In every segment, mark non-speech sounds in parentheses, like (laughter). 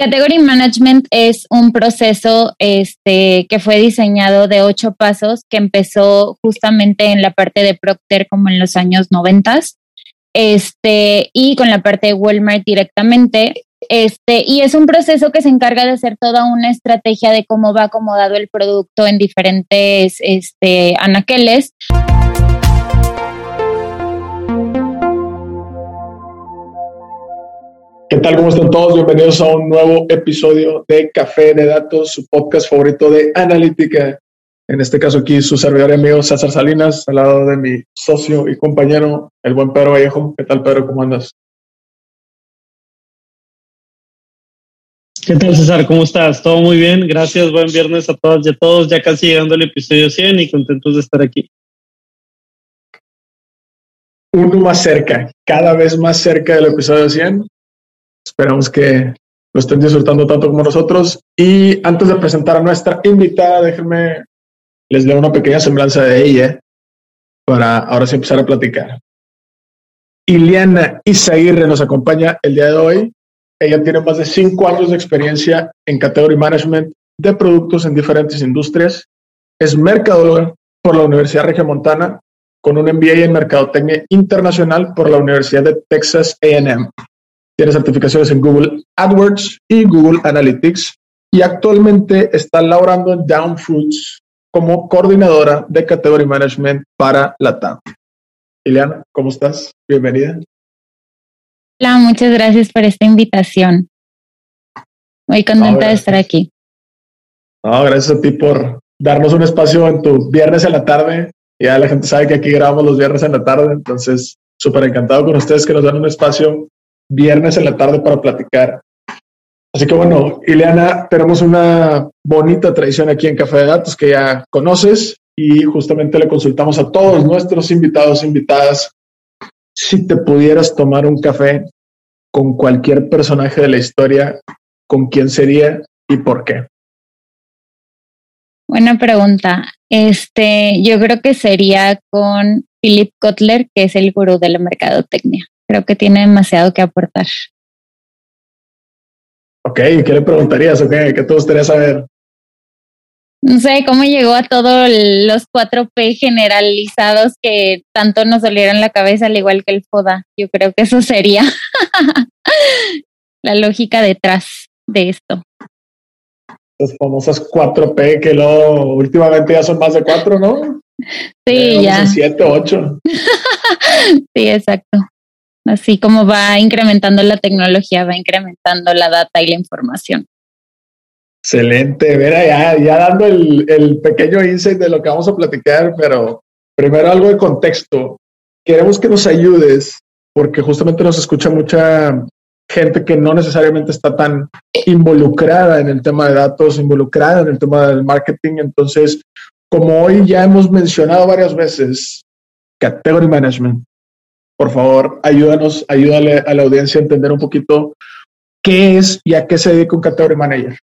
Category Management es un proceso este, que fue diseñado de ocho pasos que empezó justamente en la parte de Procter como en los años noventas este, y con la parte de Walmart directamente. Este, y es un proceso que se encarga de hacer toda una estrategia de cómo va acomodado el producto en diferentes este, anaqueles. ¿Qué tal? ¿Cómo están todos? Bienvenidos a un nuevo episodio de Café de Datos, su podcast favorito de analítica. En este caso aquí su servidor y amigo César Salinas, al lado de mi socio y compañero, el buen Pedro Vallejo. ¿Qué tal, Pedro? ¿Cómo andas? ¿Qué tal, César? ¿Cómo estás? Todo muy bien. Gracias. Buen viernes a todas y a todos. Ya casi llegando al episodio 100 y contentos de estar aquí. Uno más cerca, cada vez más cerca del episodio 100. Esperamos que lo estén disfrutando tanto como nosotros. Y antes de presentar a nuestra invitada, déjenme, les leo una pequeña semblanza de ella para ahora sí empezar a platicar. Iliana Isaguirre nos acompaña el día de hoy. Ella tiene más de cinco años de experiencia en category management de productos en diferentes industrias. Es mercadóloga por la Universidad Regiomontana con un MBA en Mercadotecnia Internacional por la Universidad de Texas A&M. Tiene certificaciones en Google AdWords y Google Analytics y actualmente está laborando en Down Fruits como coordinadora de Category Management para la TAM. Ileana, ¿cómo estás? Bienvenida. Hola, muchas gracias por esta invitación. Muy contenta de estar aquí. No, gracias a ti por darnos un espacio en tu viernes en la tarde. Ya la gente sabe que aquí grabamos los viernes en la tarde, entonces súper encantado con ustedes que nos dan un espacio viernes en la tarde para platicar. Así que bueno, Ileana, tenemos una bonita tradición aquí en Café de Datos que ya conoces y justamente le consultamos a todos nuestros invitados, invitadas, si te pudieras tomar un café con cualquier personaje de la historia, ¿con quién sería y por qué? Buena pregunta. Este, yo creo que sería con Philip Kotler, que es el gurú de la mercadotecnia creo que tiene demasiado que aportar. Ok, ¿qué le preguntarías? Okay, ¿Qué te gustaría saber? No sé cómo llegó a todos los 4P generalizados que tanto nos dolieron la cabeza, al igual que el FODA. Yo creo que eso sería (laughs) la lógica detrás de esto. Las famosas 4P que luego últimamente ya son más de 4, ¿no? Sí, ya. 7, 8. (laughs) sí, exacto. Así como va incrementando la tecnología, va incrementando la data y la información. Excelente, Vera, ya, dando el, el pequeño insight de lo que vamos a platicar, pero primero algo de contexto. Queremos que nos ayudes porque justamente nos escucha mucha gente que no necesariamente está tan involucrada en el tema de datos, involucrada en el tema del marketing. Entonces, como hoy ya hemos mencionado varias veces, Category Management por favor, ayúdanos, ayúdale a la audiencia a entender un poquito qué es y a qué se dedica un Category Manager.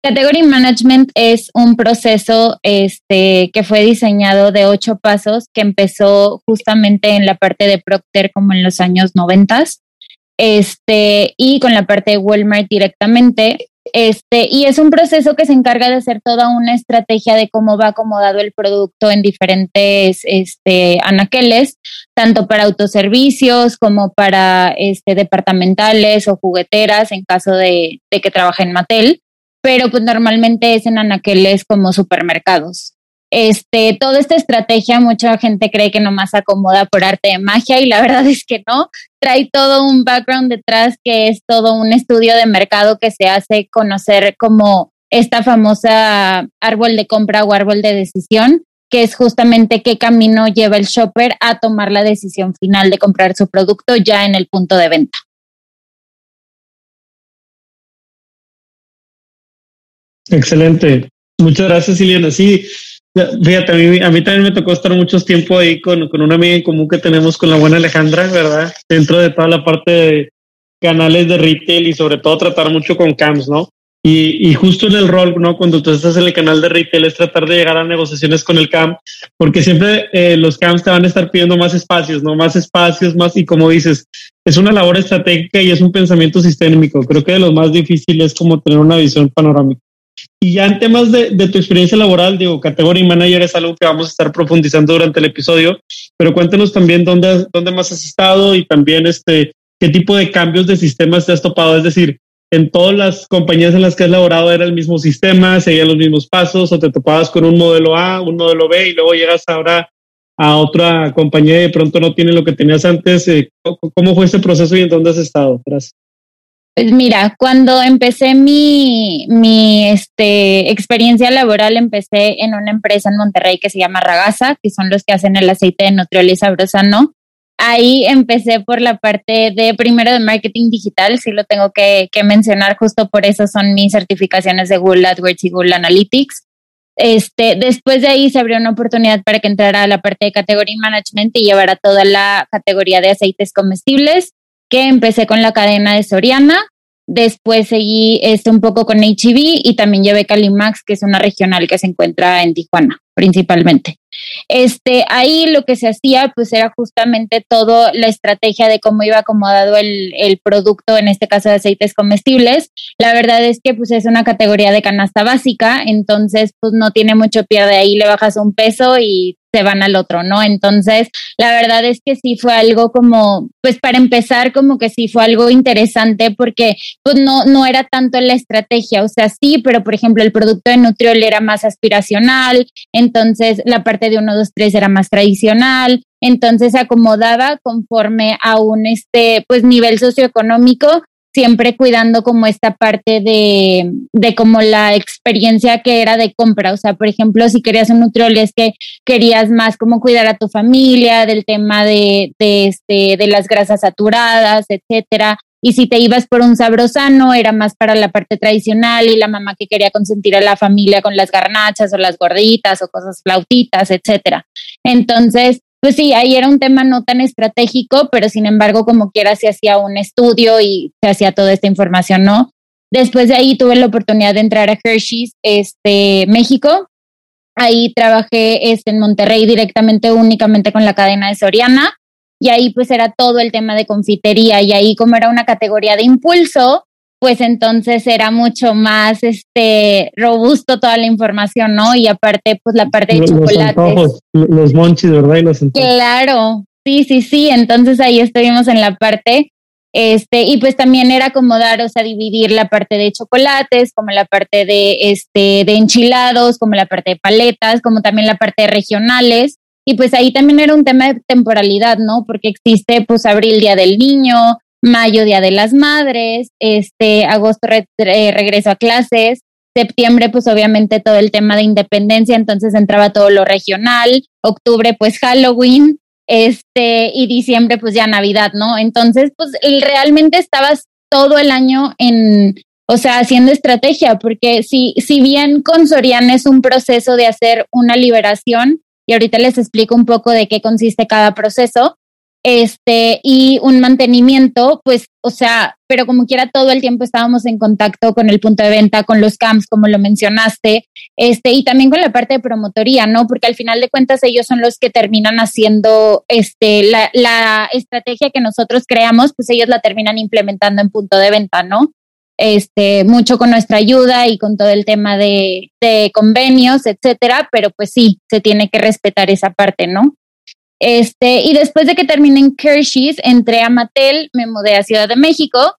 Category Management es un proceso este, que fue diseñado de ocho pasos que empezó justamente en la parte de Procter como en los años noventas este, y con la parte de Walmart directamente. Este, y es un proceso que se encarga de hacer toda una estrategia de cómo va acomodado el producto en diferentes este, anaqueles, tanto para autoservicios como para este, departamentales o jugueteras en caso de, de que trabaje en Mattel, pero pues normalmente es en anaqueles como supermercados. Este, toda esta estrategia, mucha gente cree que nomás acomoda por arte de magia y la (laughs) verdad es que no. Trae todo un background detrás que es todo un estudio de mercado que se hace conocer como esta famosa árbol de compra o árbol de decisión, que es justamente qué camino lleva el shopper a tomar la decisión final de comprar su producto ya en el punto de venta. Excelente. Muchas gracias, Iliana. Sí, Fíjate, a mí, a mí también me tocó estar mucho tiempo ahí con, con una amiga en común que tenemos con la buena Alejandra, ¿verdad? Dentro de toda la parte de canales de retail y sobre todo tratar mucho con CAMS, ¿no? Y, justo en el rol, ¿no? Cuando tú estás en el canal de retail es tratar de llegar a negociaciones con el CAM, porque siempre eh, los CAMs te van a estar pidiendo más espacios, ¿no? Más espacios, más, y como dices, es una labor estratégica y es un pensamiento sistémico. Creo que de lo más difícil es como tener una visión panorámica. Y ya en temas de, tu experiencia laboral, digo, categoría manager es algo que vamos a estar profundizando durante el episodio, pero cuéntanos también dónde, dónde más has estado y también este, qué tipo de cambios de sistemas te has topado. Es decir, en todas las compañías en las que has laborado era el mismo sistema, seguían los mismos pasos o te topabas con un modelo A, un modelo B y luego llegas ahora a otra compañía y de pronto no tiene lo que tenías antes. Eh, ¿Cómo fue ese proceso y en dónde has estado? Gracias. Pues mira, cuando empecé mi, mi este, experiencia laboral, empecé en una empresa en Monterrey que se llama Ragasa, que son los que hacen el aceite de Nutriol y Sabrosano ahí empecé por la parte de primero de marketing digital, sí lo tengo que, mencionar, justo por eso son mis certificaciones de Google AdWords y Google Analytics. Este, después de ahí se abrió una oportunidad para que entrara a la parte de categoría management y llevara toda la categoría de aceites comestibles, que empecé con la cadena de Soriana, después seguí este, un poco con HEV y también llevé Calimax, que es una regional que se encuentra en Tijuana principalmente. Este, ahí lo que se hacía pues era justamente toda la estrategia de cómo iba acomodado el, el, producto, en este caso de aceites comestibles. La verdad es que pues es una categoría de canasta básica, entonces pues no tiene mucho pierde ahí, le bajas un peso y se van al otro, ¿no? Entonces, la verdad es que sí fue algo como, pues para empezar, como que sí fue algo interesante porque pues no, no era tanto la estrategia, o sea, sí, pero por ejemplo el producto de Nutriol era más aspiracional, entonces la parte de 1, 2, 3 era más tradicional, entonces se acomodaba conforme a un este, pues nivel socioeconómico siempre cuidando como esta parte de, de como la experiencia que era de compra. O sea, por ejemplo, si querías un nutriol es que querías más como cuidar a tu familia, del tema de, de, este, de las grasas saturadas, etcétera. Y si te ibas por un sabrosano, era más para la parte tradicional y la mamá que quería consentir a la familia con las garnachas o las gorditas o cosas flautitas, etcétera. Entonces, pues sí, ahí era un tema no tan estratégico, pero sin embargo, como quiera, se hacía un estudio y se hacía toda esta información, ¿no? Después de ahí tuve la oportunidad de entrar a Hershey's, este, México. Ahí trabajé este, en Monterrey directamente, únicamente con la cadena de Soriana. Y ahí pues era todo el tema de confitería. Y ahí como era una categoría de impulso, pues entonces era mucho más este robusto toda la información, ¿no? Y aparte, pues la parte de los, chocolates. Los, monchis, ¿verdad? Y los claro, sí, sí, sí. Entonces ahí estuvimos en la parte, este, y pues también era como dar, o sea, dividir la parte de chocolates, como la parte de este, de enchilados, como la parte de paletas, como también la parte de regionales. Y pues ahí también era un tema de temporalidad, ¿no? Porque existe pues abril, Día del Niño, mayo Día de las Madres, este agosto regreso a clases, septiembre pues obviamente todo el tema de independencia, entonces entraba todo lo regional, octubre pues Halloween, este y diciembre pues ya Navidad, ¿no? Entonces pues realmente estabas todo el año en o sea, haciendo estrategia, porque si, si bien con Soriana es un proceso de hacer una liberación, y ahorita les explico un poco de qué consiste cada proceso, este, y un mantenimiento, pues, o sea, pero como quiera todo el tiempo estábamos en contacto con el punto de venta, con los camps, como lo mencionaste, este, y también con la parte de promotoría, ¿no? Porque al final de cuentas ellos son los que terminan haciendo, este, la, la estrategia que nosotros creamos, pues ellos la terminan implementando en punto de venta, ¿no? Este, mucho con nuestra ayuda y con todo el tema de, de convenios, etcétera, pero pues sí, se tiene que respetar esa parte, ¿no? Este, y después de que terminé en Kershey's, entré a Mattel, me mudé a Ciudad de México.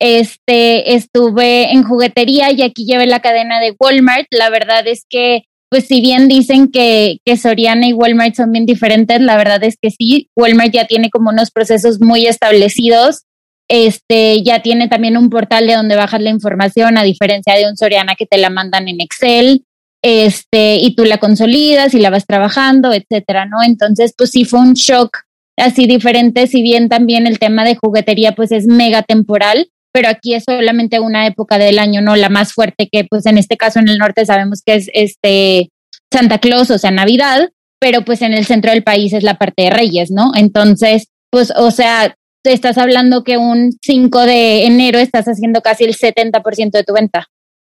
Este, estuve en juguetería y aquí llevé la cadena de Walmart. La verdad es que, pues si bien dicen que, que Soriana y Walmart son bien diferentes, la verdad es que sí, Walmart ya tiene como unos procesos muy establecidos. Este, ya tiene también un portal de donde bajas la información, a diferencia de un Soriana que te la mandan en Excel este, y tú la consolidas y la vas trabajando, etcétera, ¿no? Entonces, pues sí fue un shock así diferente, si bien también el tema de juguetería pues es mega temporal, pero aquí es solamente una época del año, ¿no? La más fuerte que pues en este caso en el norte sabemos que es este Santa Claus, o sea, Navidad, pero pues en el centro del país es la parte de Reyes, ¿no? Entonces, pues, o sea, estás hablando que un 5 de enero estás haciendo casi el 70% de tu venta.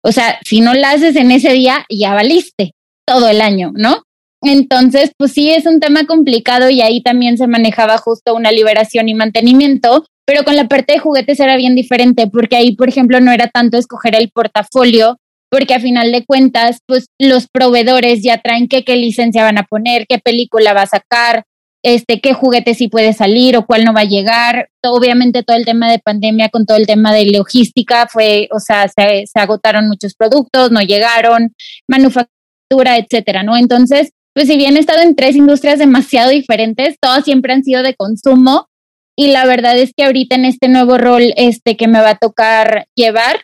O sea, si no la haces en ese día, ya valiste todo el año, ¿no? Entonces, pues sí, es un tema complicado y ahí también se manejaba justo una liberación y mantenimiento, pero con la parte de juguetes era bien diferente, porque ahí, por ejemplo, no era tanto escoger el portafolio, porque a final de cuentas, pues los proveedores ya traen qué, qué licencia van a poner, qué película va a sacar, este, qué juguete sí puede salir o cuál no va a llegar. Obviamente todo el tema de pandemia con todo el tema de logística fue, o sea, se, agotaron muchos productos, no llegaron, manufactura, etcétera, ¿no? Entonces, pues si bien he estado en tres industrias demasiado diferentes, todas siempre han sido de consumo y la verdad es que ahorita en este nuevo rol este que me va a tocar llevar,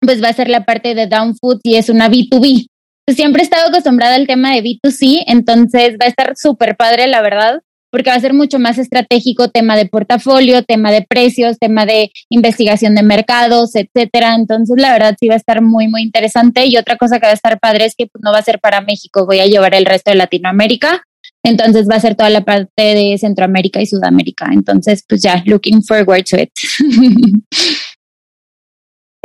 pues va a ser la parte de Down Food y es una B2B. Siempre he estado acostumbrada al tema de B2C, entonces va a estar súper padre, la verdad, porque va a ser mucho más estratégico, tema de portafolio, tema de precios, tema de investigación de mercados, etcétera. Entonces, la verdad sí va a estar muy, muy interesante. Y otra cosa que va a estar padre es que pues, no va a ser para México, voy a llevar el resto de Latinoamérica. Entonces va a ser toda la parte de Centroamérica y Sudamérica. Entonces, pues ya, looking forward to it. (laughs)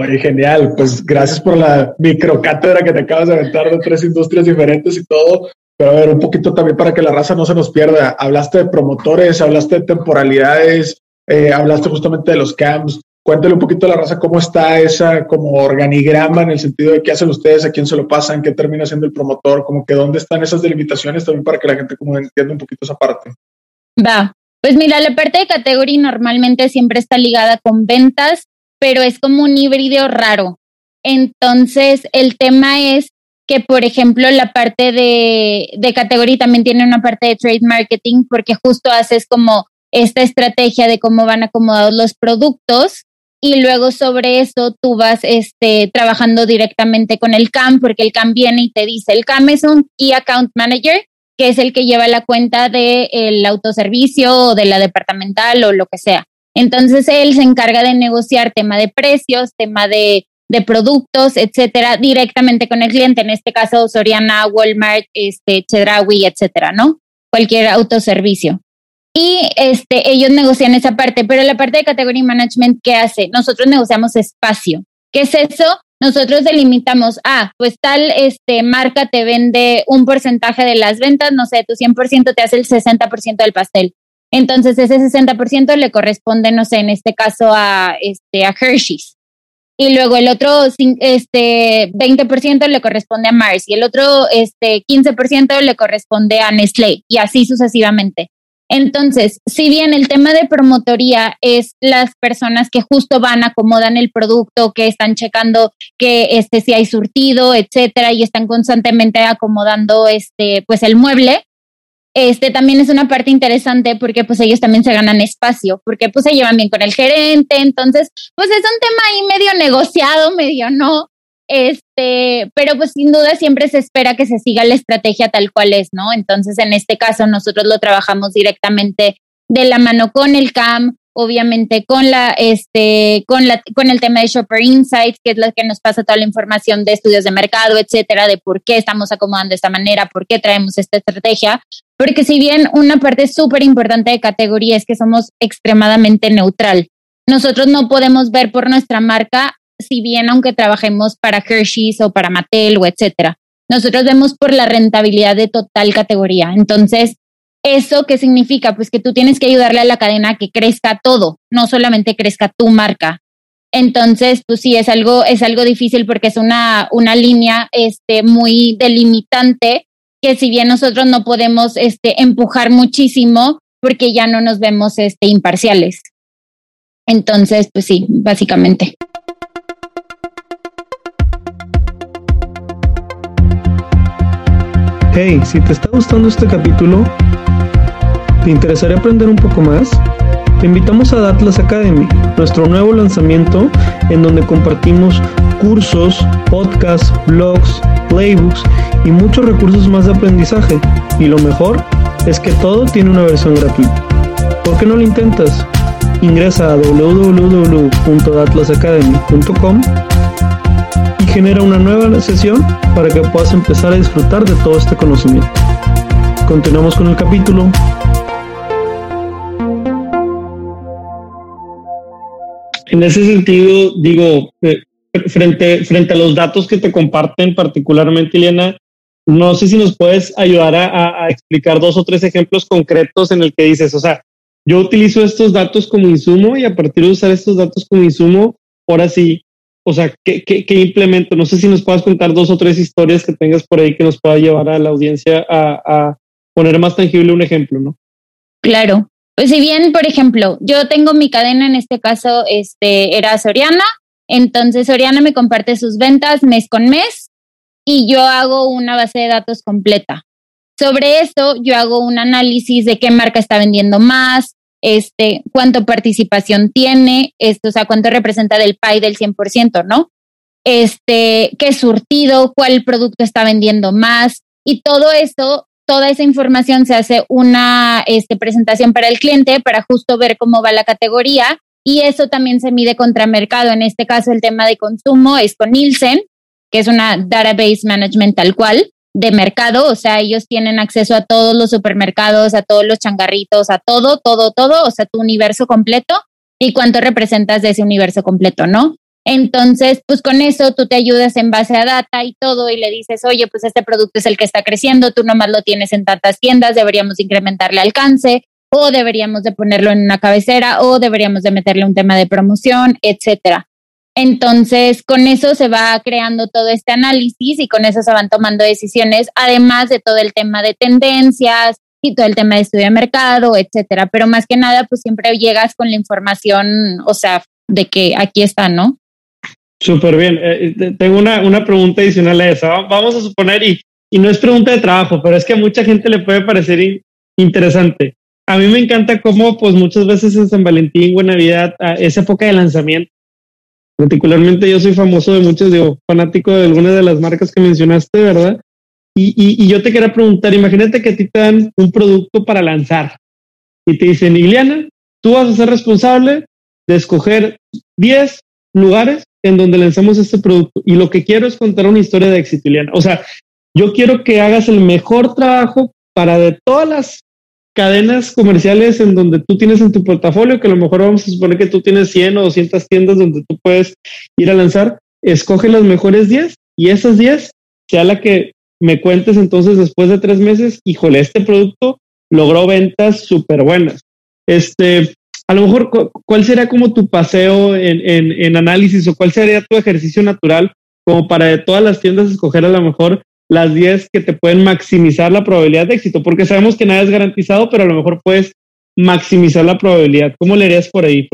Genial. Pues gracias por la microcátedra que te acabas de aventar de tres industrias diferentes y todo. Pero a ver, un poquito también para que la raza no se nos pierda. Hablaste de promotores, hablaste de temporalidades, eh, hablaste justamente de los camps. Cuéntale un poquito a la raza cómo está esa como organigrama en el sentido de qué hacen ustedes, a quién se lo pasan, qué termina siendo el promotor, como que dónde están esas delimitaciones también para que la gente como entienda un poquito esa parte. Va, pues mira, la parte de categoría normalmente siempre está ligada con ventas pero es como un híbrido raro. Entonces, el tema es que, por ejemplo, la parte de, de categoría también tiene una parte de trade marketing porque justo haces como esta estrategia de cómo van acomodados los productos y luego sobre eso tú vas este, trabajando directamente con el CAM porque el CAM viene y te dice, el CAM es un Key Account Manager que es el que lleva la cuenta del autoservicio o de la departamental o lo que sea. Entonces él se encarga de negociar tema de precios, tema de, productos, etcétera, directamente con el cliente. En este caso, Soriana, Walmart, este, Chedraui, etcétera, ¿no? Cualquier autoservicio. Y este, ellos negocian esa parte, pero la parte de category management, ¿qué hace? Nosotros negociamos espacio. ¿Qué es eso? Nosotros delimitamos, ah, pues tal este, marca te vende un porcentaje de las ventas, no sé, tu 100% te hace el 60% del pastel. Entonces ese 60% le corresponde, no sé, en este caso a, este, a Hershey's. Y luego el otro este, 20% le corresponde a Mars y el otro este, 15% le corresponde a Nestlé y así sucesivamente. Entonces, si bien el tema de promotoría es las personas que justo van, acomodan el producto, que están checando que este, si hay surtido, etcétera, y están constantemente acomodando este, pues el mueble, este también es una parte interesante porque pues ellos también se ganan espacio, porque pues se llevan bien con el gerente, entonces pues es un tema ahí medio negociado, medio no, este, pero pues sin duda siempre se espera que se siga la estrategia tal cual es, ¿no? Entonces en este caso nosotros lo trabajamos directamente de la mano con el CAM, obviamente con la este con la con el tema de Shopper Insights, que es lo que nos pasa toda la información de estudios de mercado, etcétera, de por qué estamos acomodando de esta manera, por qué traemos esta estrategia, porque si bien una parte súper importante de categoría es que somos extremadamente neutral. Nosotros no podemos ver por nuestra marca, si bien aunque trabajemos para Hershey's o para Mattel o etcétera. Nosotros vemos por la rentabilidad de total categoría. Entonces, ¿Eso qué significa? Pues que tú tienes que ayudarle a la cadena a que crezca todo, no solamente crezca tu marca. Entonces, pues sí, es algo, es algo difícil porque es una, una línea este, muy delimitante que si bien nosotros no podemos este, empujar muchísimo porque ya no nos vemos este, imparciales. Entonces, pues sí, básicamente. Hey, si te está gustando este capítulo, ¿Te interesaría aprender un poco más? Te invitamos a Datlas Academy, nuestro nuevo lanzamiento en donde compartimos cursos, podcasts, blogs, playbooks y muchos recursos más de aprendizaje. Y lo mejor es que todo tiene una versión gratuita. ¿Por qué no lo intentas? Ingresa a www.datlasacademy.com genera una nueva sesión para que puedas empezar a disfrutar de todo este conocimiento. Continuamos con el capítulo en ese sentido, digo, eh, frente, frente a los datos que te comparten particularmente, Eliana, no sé si nos puedes ayudar a, explicar dos o tres ejemplos concretos en el que dices, o sea, yo utilizo estos datos como insumo y a partir de usar estos datos como insumo, ahora sí, o sea, ¿qué, qué, implemento? No sé si nos puedas contar dos o tres historias que tengas por ahí que nos pueda llevar a la audiencia a, a poner más tangible un ejemplo, ¿no? Claro. Pues si bien, por ejemplo, yo tengo mi cadena, en este caso, este, era Soriana, entonces Soriana me comparte sus ventas mes con mes y yo hago una base de datos completa. Sobre esto, yo hago un análisis de qué marca está vendiendo más, este, cuánto participación tiene, esto, o sea, cuánto representa del PAI del 100%, ¿no? Este, qué surtido, cuál producto está vendiendo más y todo esto, toda esa información se hace una este, presentación para el cliente para justo ver cómo va la categoría y eso también se mide contra mercado. En este caso, el tema de consumo es con Nielsen que es una database management tal cual de mercado, o sea, ellos tienen acceso a todos los supermercados, a todos los changarritos, a todo, todo, todo, o sea, tu universo completo y cuánto representas de ese universo completo, ¿no? Entonces, pues con eso tú te ayudas en base a data y todo y le dices, oye, pues este producto es el que está creciendo, tú nomás lo tienes en tantas tiendas, deberíamos incrementarle alcance o deberíamos de ponerlo en una cabecera o deberíamos de meterle un tema de promoción, etcétera. Entonces, con eso se va creando todo este análisis y con eso se van tomando decisiones, además de todo el tema de tendencias y todo el tema de estudio de mercado, etcétera. Pero más que nada, pues siempre llegas con la información, o sea, de que aquí está, ¿no? Súper bien. Eh, eh, tengo una, una, pregunta adicional a esa. Vamos a suponer, y, y no es pregunta de trabajo, pero es que a mucha gente le puede parecer interesante. A mí me encanta cómo, pues muchas veces en San Valentín o en Navidad, esa época de lanzamiento, Particularmente yo soy famoso de muchos, digo, fanático de algunas de las marcas que mencionaste, ¿verdad? Y, y, yo te quería preguntar, imagínate que a te dan un producto para lanzar y te dicen, Iliana, tú vas a ser responsable de escoger 10 lugares en donde lanzamos este producto y lo que quiero es contar una historia de éxito, Iliana. O sea, yo quiero que hagas el mejor trabajo para de todas las cadenas comerciales en donde tú tienes en tu portafolio, que a lo mejor vamos a suponer que tú tienes 100 o 200 tiendas donde tú puedes ir a lanzar, escoge las mejores 10 y esas 10 sea la que me cuentes entonces después de tres meses, híjole, este producto logró ventas súper buenas. Este, a lo mejor, ¿cuál sería como tu paseo en, en, en análisis o cuál sería tu ejercicio natural como para de todas las tiendas escoger a lo mejor las 10 que te pueden maximizar la probabilidad de éxito, porque sabemos que nada es garantizado, pero a lo mejor puedes maximizar la probabilidad. ¿Cómo le harías por ahí?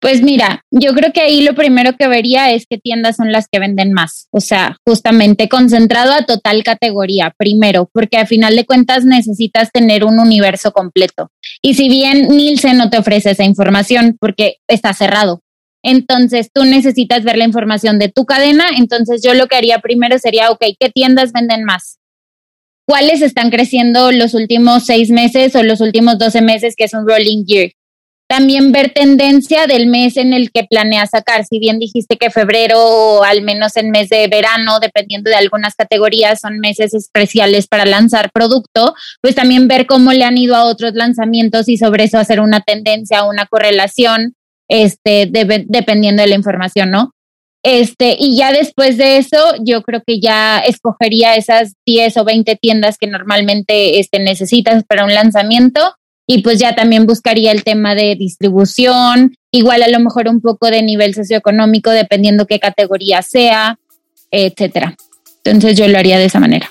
Pues mira, yo creo que ahí lo primero que vería es qué tiendas son las que venden más. O sea, justamente concentrado a total categoría, primero, porque a final de cuentas necesitas tener un universo completo. Y si bien Nielsen no te ofrece esa información porque está cerrado, entonces tú necesitas ver la información de tu cadena. Entonces yo lo que haría primero sería, ¿qué tiendas venden más? ¿Cuáles están creciendo los últimos seis meses o los últimos doce meses, que es un rolling year? También ver tendencia del mes en el que planeas sacar. Si bien dijiste que febrero o al menos en mes de verano, dependiendo de algunas categorías, son meses especiales para lanzar producto, pues también ver cómo le han ido a otros lanzamientos y sobre eso hacer una tendencia, una correlación este, dependiendo de la información, ¿no? Este, y ya después de eso, yo creo que ya escogería esas 10 o 20 tiendas que normalmente este, necesitas para un lanzamiento y pues ya también buscaría el tema de distribución, igual a lo mejor un poco de nivel socioeconómico, dependiendo qué categoría sea, etcétera. Entonces yo lo haría de esa manera.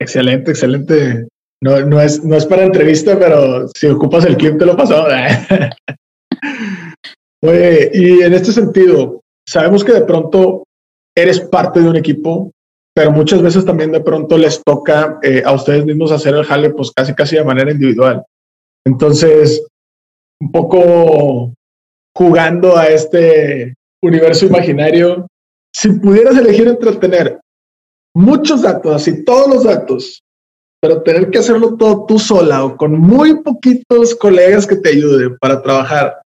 Excelente, excelente. No, no, es, no es para entrevista, pero si ocupas el clip te lo pasó. (laughs) Oye, y en este sentido, sabemos que de pronto eres parte de un equipo, pero muchas veces también de pronto les toca eh, a ustedes mismos hacer el jale, pues casi casi de manera individual. Entonces, un poco jugando a este universo imaginario, si pudieras elegir entre tener muchos datos, así todos los datos, pero tener que hacerlo todo tú sola o con muy poquitos colegas que te ayuden para trabajar,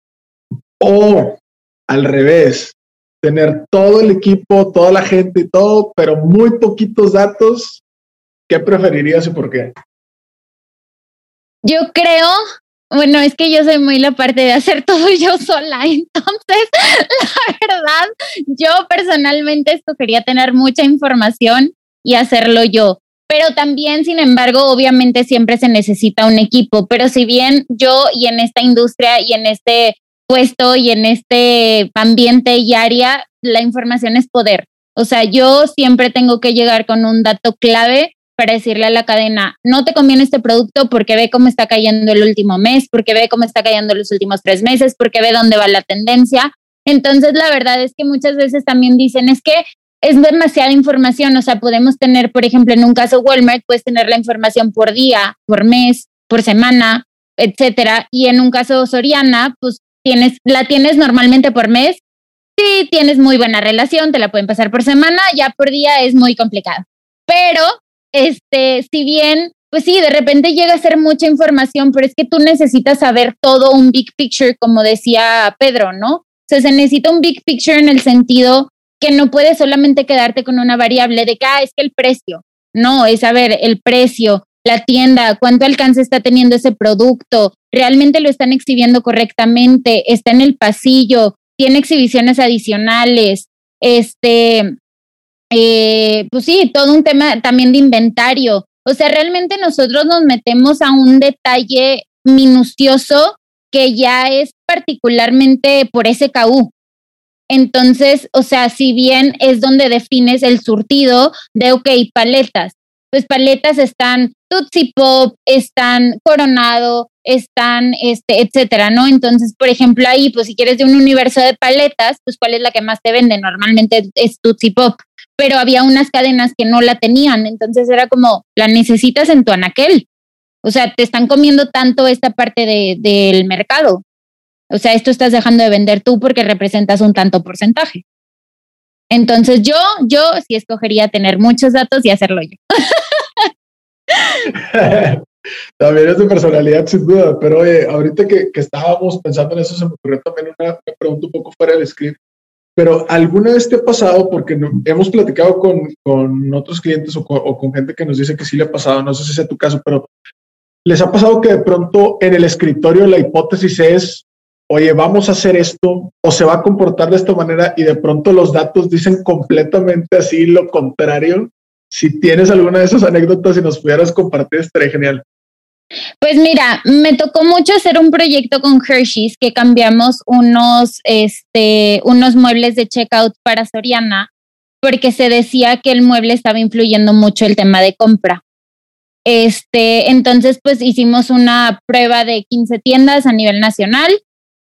o al revés, tener todo el equipo, toda la gente y todo, pero muy poquitos datos, ¿qué preferirías y por qué? Yo creo, bueno, es que yo soy muy la parte de hacer (laughs) todo yo sola, entonces, la verdad, yo personalmente escogería tener mucha información y hacerlo yo. Pero también, sin embargo, obviamente siempre se necesita un equipo, pero si bien yo y en esta industria y en este puesto y en este ambiente y área, la información es poder. O sea, yo siempre tengo que llegar con un dato clave para decirle a la cadena, no te conviene este producto porque ve cómo está cayendo el último mes, porque ve cómo está cayendo los últimos tres meses, porque ve dónde va la tendencia. Entonces, la verdad es que muchas veces también dicen, es que es demasiada información, o sea, podemos tener, por ejemplo, en un caso Walmart, puedes tener la información por día, por mes, por semana, etcétera, y en un caso Soriana, pues tienes, la tienes normalmente por mes. Si tienes muy buena relación, te la pueden pasar por semana, ya por día es muy complicado. Pero, este, si bien, pues sí, de repente llega a ser mucha información, pero es que tú necesitas saber todo un big picture, como decía Pedro, ¿no? O sea, se necesita un big picture en el sentido que no puedes solamente quedarte con una variable de que, ah, es que el precio. No, es saber el precio, la tienda, cuánto alcance está teniendo ese producto, realmente lo están exhibiendo correctamente, está en el pasillo, tiene exhibiciones adicionales, este, eh, pues sí, todo un tema también de inventario. O sea, realmente nosotros nos metemos a un detalle minucioso que ya es particularmente por SKU. Entonces, o sea, si bien es donde defines el surtido de, ok, paletas, pues paletas están Tootsie Pop, están Coronado, están, este, etcétera, ¿no? Entonces, por ejemplo, ahí, pues si quieres de un universo de paletas, pues ¿cuál es la que más te vende? Normalmente es Tootsie Pop, pero había unas cadenas que no la tenían, entonces era como, la necesitas en tu anaquel. O sea, te están comiendo tanto esta parte de, del mercado. O sea, esto estás dejando de vender tú porque representas un tanto porcentaje. Entonces yo, yo sí escogería tener muchos datos y hacerlo yo. (laughs) también es de personalidad, sin duda, pero ahorita que, que, estábamos pensando en eso, se me ocurrió también una, pregunta un poco fuera del script. Pero ¿alguna vez te ha pasado, porque hemos platicado con, con otros clientes o con, o con, gente que nos dice que sí le ha pasado, no sé si sea tu caso, pero ¿les ha pasado que de pronto en el escritorio la hipótesis es, oye, vamos a hacer esto o se va a comportar de esta manera y de pronto los datos dicen completamente así lo contrario. Si tienes alguna de esas anécdotas y nos pudieras compartir, estaría genial. Pues mira, me tocó mucho hacer un proyecto con Hershey's que cambiamos unos, este, unos muebles de checkout para Soriana porque se decía que el mueble estaba influyendo mucho el tema de compra. Este, entonces, pues hicimos una prueba de 15 tiendas a nivel nacional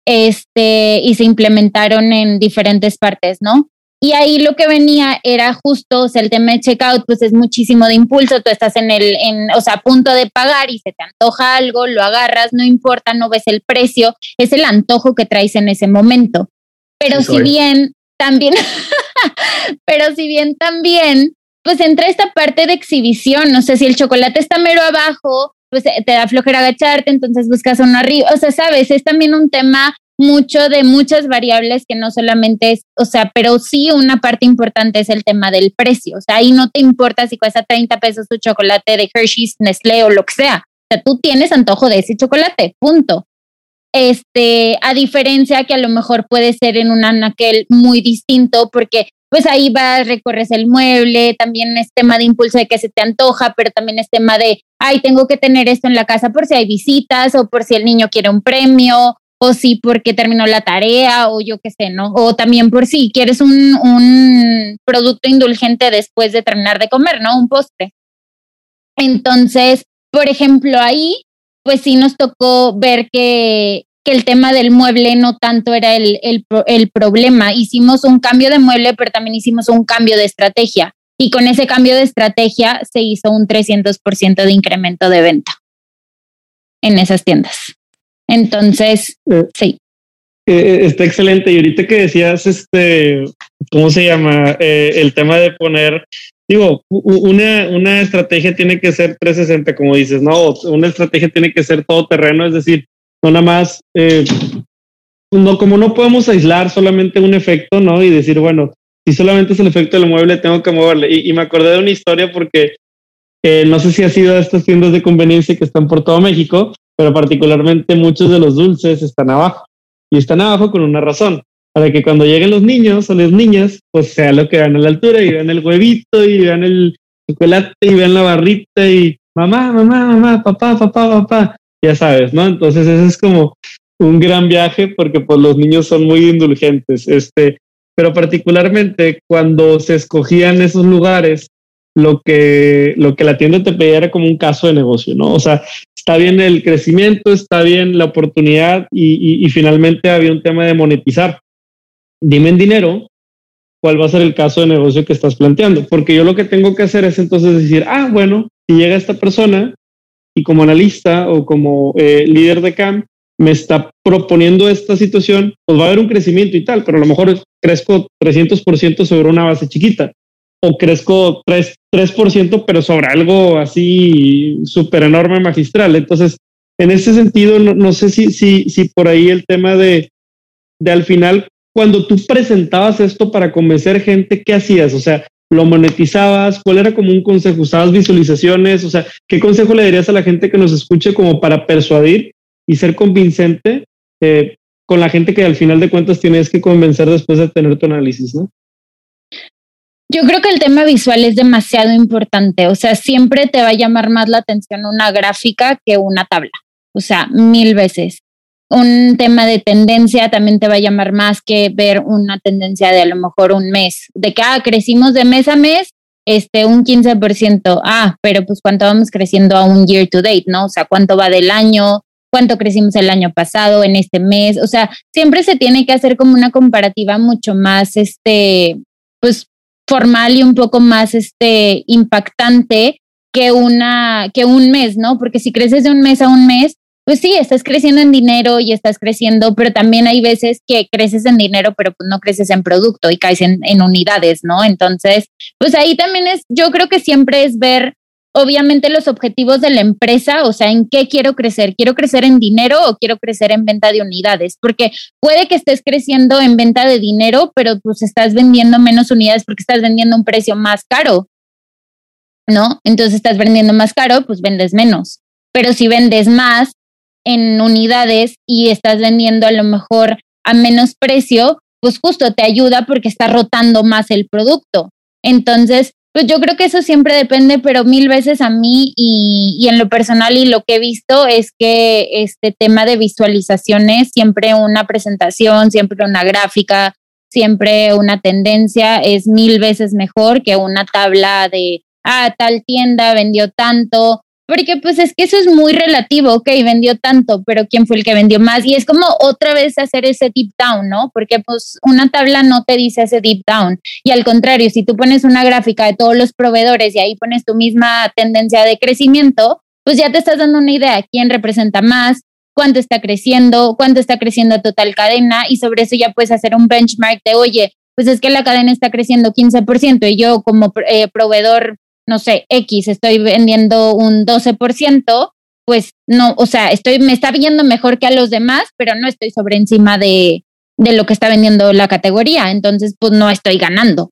este, y se implementaron en diferentes partes, ¿no? Y ahí lo que venía era justo, o sea, el tema de checkout, pues es muchísimo de impulso, tú estás en el, en, o sea, a punto de pagar y se te antoja algo, lo agarras, no importa, no ves el precio, es el antojo que traes en ese momento. Pero si bien también, (laughs) pero si bien también, pues entra esta parte de exhibición, no sé si el chocolate está mero abajo, pues te da flojera agacharte, entonces buscas uno arriba. O sea, sabes, es también un tema mucho de muchas variables que no solamente es, o sea, pero sí una parte importante es el tema del precio. O sea, ahí no te importa si cuesta 30 pesos tu chocolate de Hershey's, Nestlé o lo que sea. O sea, tú tienes antojo de ese chocolate, punto. Este, a diferencia que a lo mejor puede ser en un anaquel muy distinto porque pues ahí vas, recorres el mueble, también es tema de impulso de que se te antoja, pero también es tema de, ay, tengo que tener esto en la casa por si hay visitas o por si el niño quiere un premio o si porque terminó la tarea o yo qué sé, ¿no? O también por si quieres un, un producto indulgente después de terminar de comer, ¿no? Un postre. Entonces, por ejemplo, ahí, pues sí nos tocó ver que, que el tema del mueble no tanto era el, el, el, problema. Hicimos un cambio de mueble, pero también hicimos un cambio de estrategia. Y con ese cambio de estrategia se hizo un 300% de incremento de venta en esas tiendas. Entonces, eh, sí. Eh, está excelente. Y ahorita que decías, este, ¿cómo se llama? Eh, el tema de poner, digo, una, una estrategia tiene que ser 360, como dices, ¿no? Una estrategia tiene que ser todo terreno, es decir, no nada más, no, como no podemos aislar solamente un efecto, ¿no? Y decir, bueno, si solamente es el efecto del mueble, tengo que moverle. Y, me acordé de una historia porque no sé si ha sido de estas tiendas de conveniencia que están por todo México, pero particularmente muchos de los dulces están abajo. Y están abajo con una razón, para que cuando lleguen los niños o las niñas, pues sea lo que vean a la altura y vean el huevito y vean el chocolate y vean la barrita y mamá, mamá, mamá, papá, papá, papá, ya sabes, ¿no? Entonces ese es como un gran viaje porque pues los niños son muy indulgentes, este, pero particularmente cuando se escogían esos lugares, lo que, lo que la tienda te pedía era como un caso de negocio, ¿no? O sea, está bien el crecimiento, está bien la oportunidad y, finalmente había un tema de monetizar. Dime en dinero cuál va a ser el caso de negocio que estás planteando, porque yo lo que tengo que hacer es entonces decir, ah, bueno, si llega esta persona y como analista o como eh, líder de CAM me está proponiendo esta situación, pues va a haber un crecimiento y tal, pero a lo mejor crezco 300% sobre una base chiquita o crezco 3, 3%, pero sobre algo así súper enorme, magistral. Entonces, en ese sentido, no, sé si, si, si por ahí el tema de, de al final, cuando tú presentabas esto para convencer gente, ¿qué hacías? O sea, ¿lo monetizabas? ¿Cuál era como un consejo? ¿Usabas visualizaciones? O sea, ¿qué consejo le darías a la gente que nos escuche como para persuadir y ser convincente eh, con la gente que al final de cuentas tienes que convencer después de tener tu análisis, ¿no? Yo creo que el tema visual es demasiado importante, o sea, siempre te va a llamar más la atención una gráfica que una tabla, o sea, mil veces. Un tema de tendencia también te va a llamar más que ver una tendencia de a lo mejor un mes, de que, ah, crecimos de mes a mes, este, un 15%, ah, pero pues cuánto vamos creciendo a un year to date, ¿no? O sea, cuánto va del año, cuánto crecimos el año pasado, en este mes, o sea, siempre se tiene que hacer como una comparativa mucho más, este, pues formal y un poco más este, impactante que, una, que un mes, ¿no? Porque si creces de un mes a un mes, pues sí, estás creciendo en dinero y estás creciendo, pero también hay veces que creces en dinero, pero pues no creces en producto y caes en, en unidades, ¿no? Entonces, pues ahí también es, yo creo que siempre es ver obviamente los objetivos de la empresa, o sea, en qué quiero crecer. ¿Quiero crecer en dinero o quiero crecer en venta de unidades? Porque puede que estés creciendo en venta de dinero, pero pues estás vendiendo menos unidades porque estás vendiendo un precio más caro, ¿no? Entonces estás vendiendo más caro, pues vendes menos. Pero si vendes más en unidades y estás vendiendo a lo mejor a menos precio, pues justo te ayuda porque está rotando más el producto. Entonces, pues yo creo que eso siempre depende, pero mil veces a mí y, en lo personal y lo que he visto es que este tema de visualizaciones, siempre una presentación, siempre una gráfica, siempre una tendencia es mil veces mejor que una tabla de, ah, tal tienda vendió tanto, porque pues es que eso es muy relativo, ok, vendió tanto, pero ¿quién fue el que vendió más? Y es como otra vez hacer ese deep down, ¿no? Porque pues una tabla no te dice ese deep down. Y al contrario, si tú pones una gráfica de todos los proveedores y ahí pones tu misma tendencia de crecimiento, pues ya te estás dando una idea, quién representa más, cuánto está creciendo, cuánto está creciendo total cadena y sobre eso ya puedes hacer un benchmark de, oye, pues es que la cadena está creciendo 15% y yo como eh, proveedor no sé, X, estoy vendiendo un 12%, pues no, o sea, estoy, me está viendo mejor que a los demás, pero no estoy sobre encima de, de lo que está vendiendo la categoría, entonces pues no estoy ganando.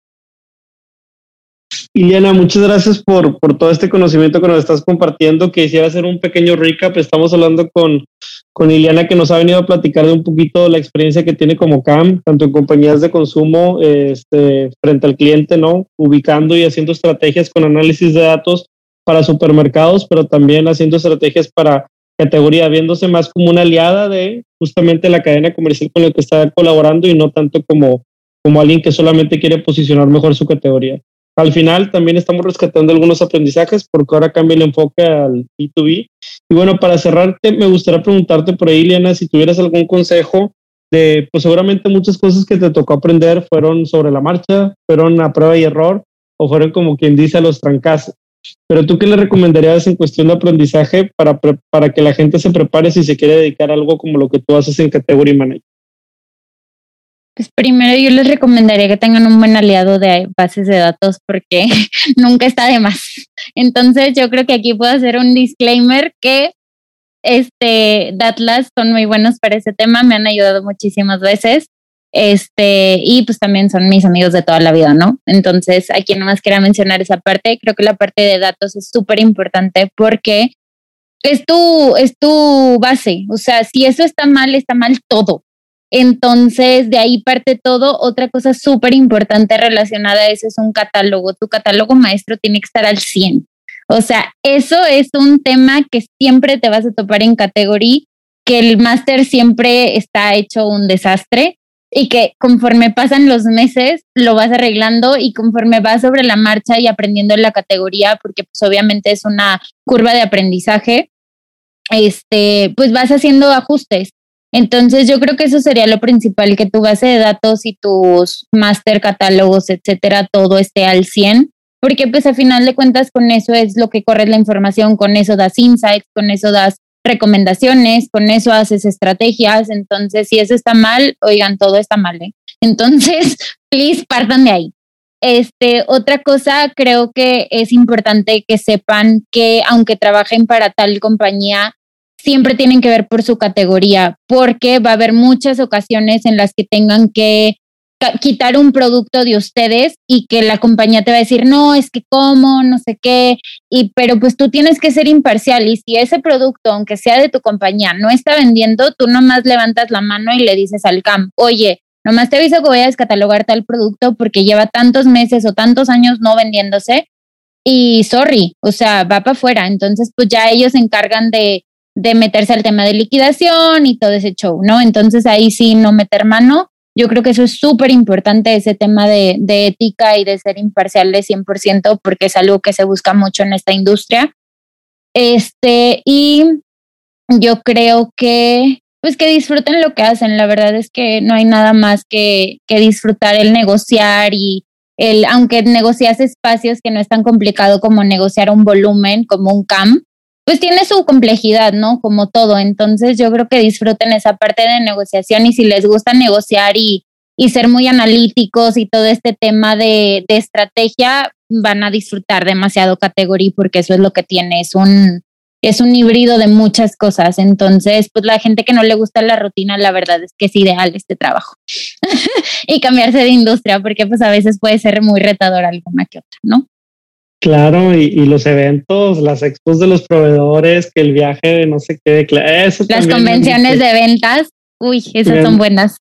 Iliana, muchas gracias por, por todo este conocimiento que nos estás compartiendo. Quisiera hacer un pequeño recap. Estamos hablando con, con Iliana que nos ha venido a platicar de un poquito la experiencia que tiene como CAM, tanto en compañías de consumo este, frente al cliente, ¿no? Ubicando y haciendo estrategias con análisis de datos para supermercados, pero también haciendo estrategias para categoría, viéndose más como una aliada de justamente la cadena comercial con la que está colaborando y no tanto como, como alguien que solamente quiere posicionar mejor su categoría. Al final también estamos rescatando algunos aprendizajes porque ahora cambia el enfoque al B2B. Y bueno, para cerrarte, me gustaría preguntarte por ahí, Liana, si tuvieras algún consejo de, pues seguramente muchas cosas que te tocó aprender fueron sobre la marcha, fueron a prueba y error o fueron como quien dice a los trancazos. Pero tú qué le recomendarías en cuestión de aprendizaje para, para que la gente se prepare si se quiere dedicar a algo como lo que tú haces en Category Manager? Pues primero yo les recomendaría que tengan un buen aliado de bases de datos porque (laughs) nunca está de más. Entonces yo creo que aquí puedo hacer un disclaimer que este Datlas son muy buenos para ese tema, me han ayudado muchísimas veces. Este, y pues también son mis amigos de toda la vida, ¿no? Entonces, aquí nomás quería mencionar esa parte. Creo que la parte de datos es súper importante porque es tu, es tu base. O sea, si eso está mal, está mal todo. Entonces, de ahí parte todo. Otra cosa súper importante relacionada a eso es un catálogo. Tu catálogo maestro tiene que estar al 100. O sea, eso es un tema que siempre te vas a topar en categoría, que el máster siempre está hecho un desastre y que conforme pasan los meses lo vas arreglando y conforme vas sobre la marcha y aprendiendo en la categoría, porque pues obviamente es una curva de aprendizaje, este, pues vas haciendo ajustes. Entonces yo creo que eso sería lo principal, que tu base de datos y tus master catálogos, etcétera, todo esté al 100, porque pues a final de cuentas con eso es lo que corres la información, con eso das insights, con eso das recomendaciones, con eso haces estrategias, entonces si eso está mal, oigan, todo está mal, ¿eh? Entonces, (laughs) please partan de ahí. Este, otra cosa, creo que es importante que sepan que aunque trabajen para tal compañía, siempre tienen que ver por su categoría, porque va a haber muchas ocasiones en las que tengan que quitar un producto de ustedes y que la compañía te va a decir, no, es que cómo, no sé qué, y pero pues tú tienes que ser imparcial y si ese producto, aunque sea de tu compañía, no está vendiendo, tú nomás levantas la mano y le dices al CAM, oye, nomás te aviso que voy a descatalogar tal producto porque lleva tantos meses o tantos años no vendiéndose y sorry, o sea, va para afuera, entonces pues ya ellos se encargan de, de meterse al tema de liquidación y todo ese show, ¿no? Entonces ahí sí no meter mano yo creo que eso es súper importante, ese tema de, de, ética y de ser imparcial de 100%, porque es algo que se busca mucho en esta industria. Este, y yo creo que, pues que disfruten lo que hacen. La verdad es que no hay nada más que, que disfrutar el negociar y el, aunque negocias espacios que no es tan complicado como negociar un volumen, como un CAM, pues tiene su complejidad, ¿no? Como todo. Entonces yo creo que disfruten esa parte de negociación y si les gusta negociar y, y ser muy analíticos y todo este tema de, de, estrategia, van a disfrutar demasiado categoría porque eso es lo que tiene, es un, es un híbrido de muchas cosas. Entonces, pues la gente que no le gusta la rutina, la verdad es que es ideal este trabajo. (laughs) y cambiarse de industria porque pues a veces puede ser muy retador alguna que otra, ¿no? Claro, y, los eventos, las expos de los proveedores, que el viaje de no sé qué, eso Las convenciones de ventas, uy, esas son buenas.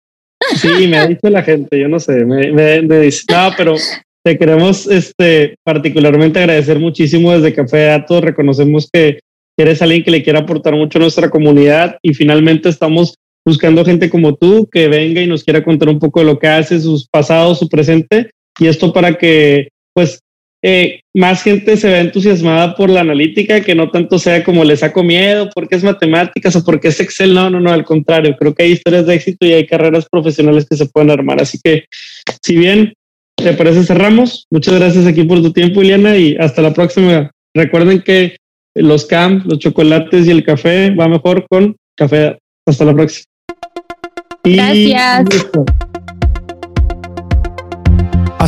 Sí, me ha dicho la gente, yo no sé, me, me, dice, no, pero te queremos este, particularmente agradecer muchísimo desde Café Datos, reconocemos que eres alguien que le quiere aportar mucho a nuestra comunidad y finalmente estamos buscando gente como tú que venga y nos quiera contar un poco de lo que hace, sus pasados, su presente, y esto para que pues eh, más gente se ve entusiasmada por la analítica, que no tanto sea como le saco miedo porque es matemáticas o porque es Excel. No, no, no, al contrario, creo que hay historias de éxito y hay carreras profesionales que se pueden armar. Así que, si bien te parece, cerramos. Muchas gracias aquí por tu tiempo, Iliana, y hasta la próxima. Recuerden que los camps, los chocolates y el café va mejor con café. Hasta la próxima. Gracias.